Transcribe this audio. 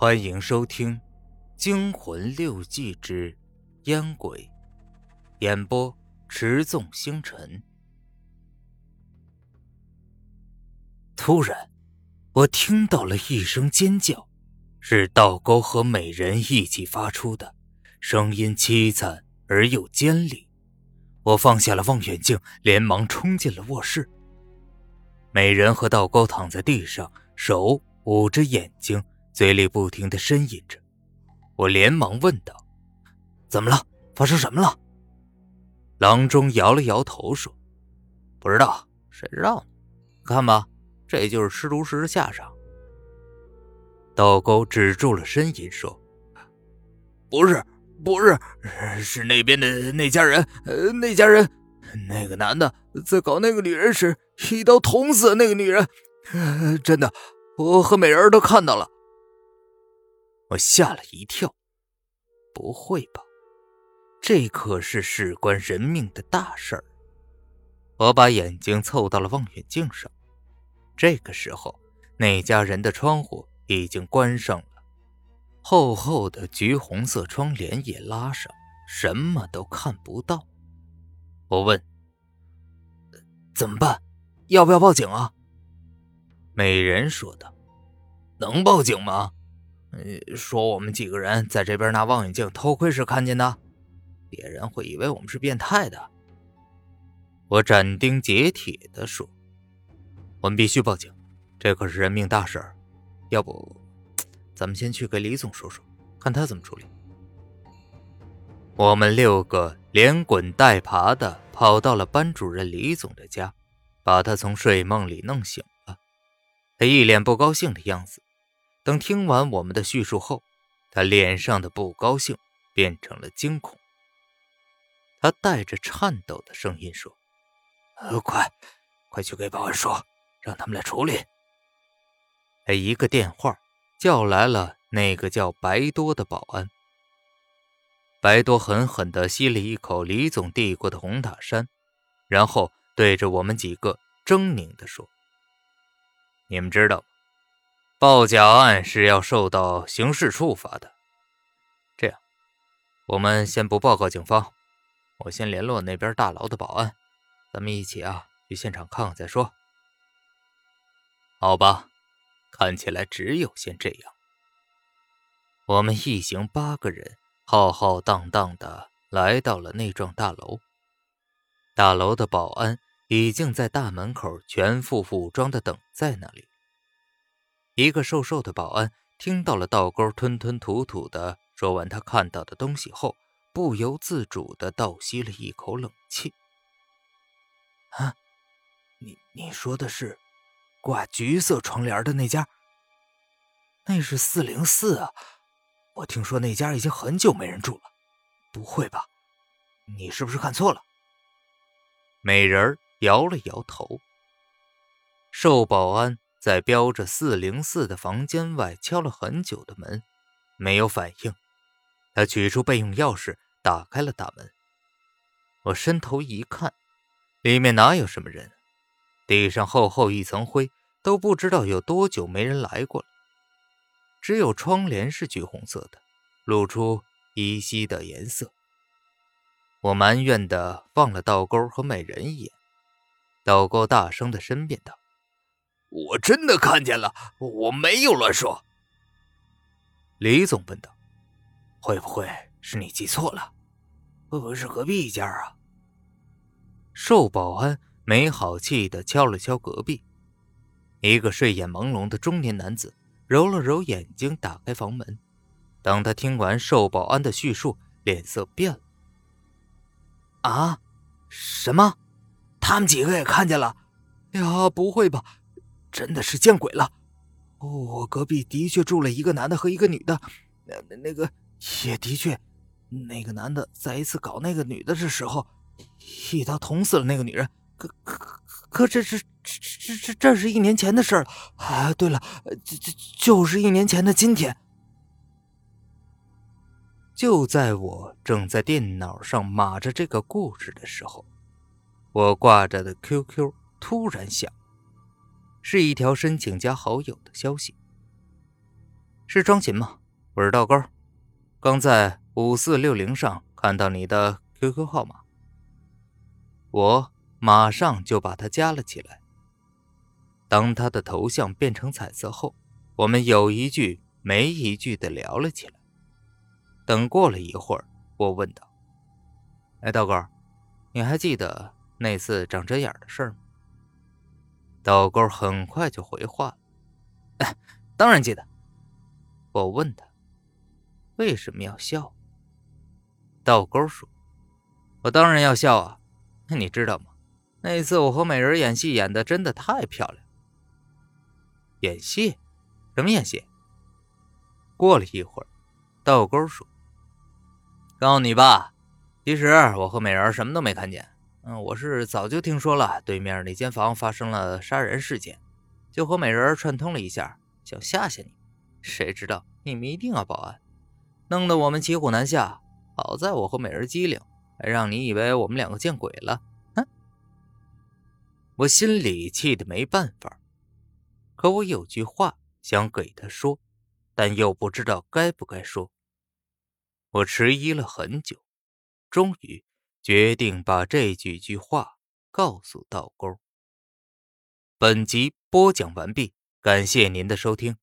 欢迎收听《惊魂六记之烟鬼》，演播：持纵星辰。突然，我听到了一声尖叫，是道沟和美人一起发出的，声音凄惨而又尖利。我放下了望远镜，连忙冲进了卧室。美人和道沟躺在地上，手捂着眼睛。嘴里不停的呻吟着，我连忙问道：“怎么了？发生什么了？”郎中摇了摇头说：“不知道，谁知道？看吧，这就是吃毒时的下场。”道沟止住了呻吟说：“不是，不是，是那边的那家人，呃，那家人，那个男的在搞那个女人时，一刀捅死了那个女人，真的，我和美人都看到了。”我吓了一跳，不会吧？这可是事关人命的大事儿。我把眼睛凑到了望远镜上，这个时候，那家人的窗户已经关上了，厚厚的橘红色窗帘也拉上，什么都看不到。我问：“怎么办？要不要报警啊？”美人说道：“能报警吗？”嗯，说我们几个人在这边拿望远镜偷窥时看见的，别人会以为我们是变态的。我斩钉截铁地说：“我们必须报警，这可是人命大事儿。要不，咱们先去给李总说说，看他怎么处理。”我们六个连滚带爬的跑到了班主任李总的家，把他从睡梦里弄醒了。他一脸不高兴的样子。等听完我们的叙述后，他脸上的不高兴变成了惊恐。他带着颤抖的声音说：“快，快去给保安说，让他们来处理。”他一个电话叫来了那个叫白多的保安。白多狠狠地吸了一口李总递过的红塔山，然后对着我们几个狰狞地说：“你们知道？”报假案是要受到刑事处罚的。这样，我们先不报告警方，我先联络那边大楼的保安，咱们一起啊去现场看看再说。好吧，看起来只有先这样。我们一行八个人浩浩荡荡的来到了那幢大楼，大楼的保安已经在大门口全副武装的等在那里。一个瘦瘦的保安听到了道沟吞吞吐吐的说完他看到的东西后，不由自主的倒吸了一口冷气。啊，你你说的是挂橘色窗帘的那家？那是四零四啊！我听说那家已经很久没人住了，不会吧？你是不是看错了？美人摇了摇头。瘦保安。在标着四零四的房间外敲了很久的门，没有反应。他取出备用钥匙，打开了大门。我伸头一看，里面哪有什么人？地上厚厚一层灰，都不知道有多久没人来过了。只有窗帘是橘红色的，露出依稀的颜色。我埋怨的望了道沟和美人一眼，道沟大声的申辩道。我真的看见了，我没有乱说。李总问道：“会不会是你记错了？会不会是隔壁一家啊？”瘦保安没好气的敲了敲隔壁，一个睡眼朦胧的中年男子揉了揉眼睛，打开房门。当他听完瘦保安的叙述，脸色变了。“啊，什么？他们几个也看见了？呀，不会吧？”真的是见鬼了！我隔壁的确住了一个男的和一个女的，那那个也的确，那个男的在一次搞那个女的的时候，一刀捅死了那个女人。可可可，这是这这这这是一年前的事了。啊，对了，就就就是一年前的今天。就在我正在电脑上码着这个故事的时候，我挂着的 QQ 突然响。是一条申请加好友的消息。是庄琴吗？我是道高，刚在五四六零上看到你的 QQ 号码，我马上就把他加了起来。当他的头像变成彩色后，我们有一句没一句的聊了起来。等过了一会儿，我问道：“哎，道沟，你还记得那次长针眼的事吗？”倒钩很快就回话了：“哎，当然记得。”我问他：“为什么要笑？”倒钩说：“我当然要笑啊！那你知道吗？那次我和美人演戏演的真的太漂亮。演戏？什么演戏？”过了一会儿，道钩说：“告诉你吧，其实我和美人什么都没看见。嗯，我是早就听说了对面那间房发生了杀人事件，就和美人串通了一下，想吓吓你。”谁知道你们一定要报案，弄得我们骑虎难下。好在我和美人机灵，还让你以为我们两个见鬼了。哼！我心里气得没办法，可我有句话想给他说，但又不知道该不该说。我迟疑了很久，终于决定把这几句话告诉道沟。本集播讲完毕，感谢您的收听。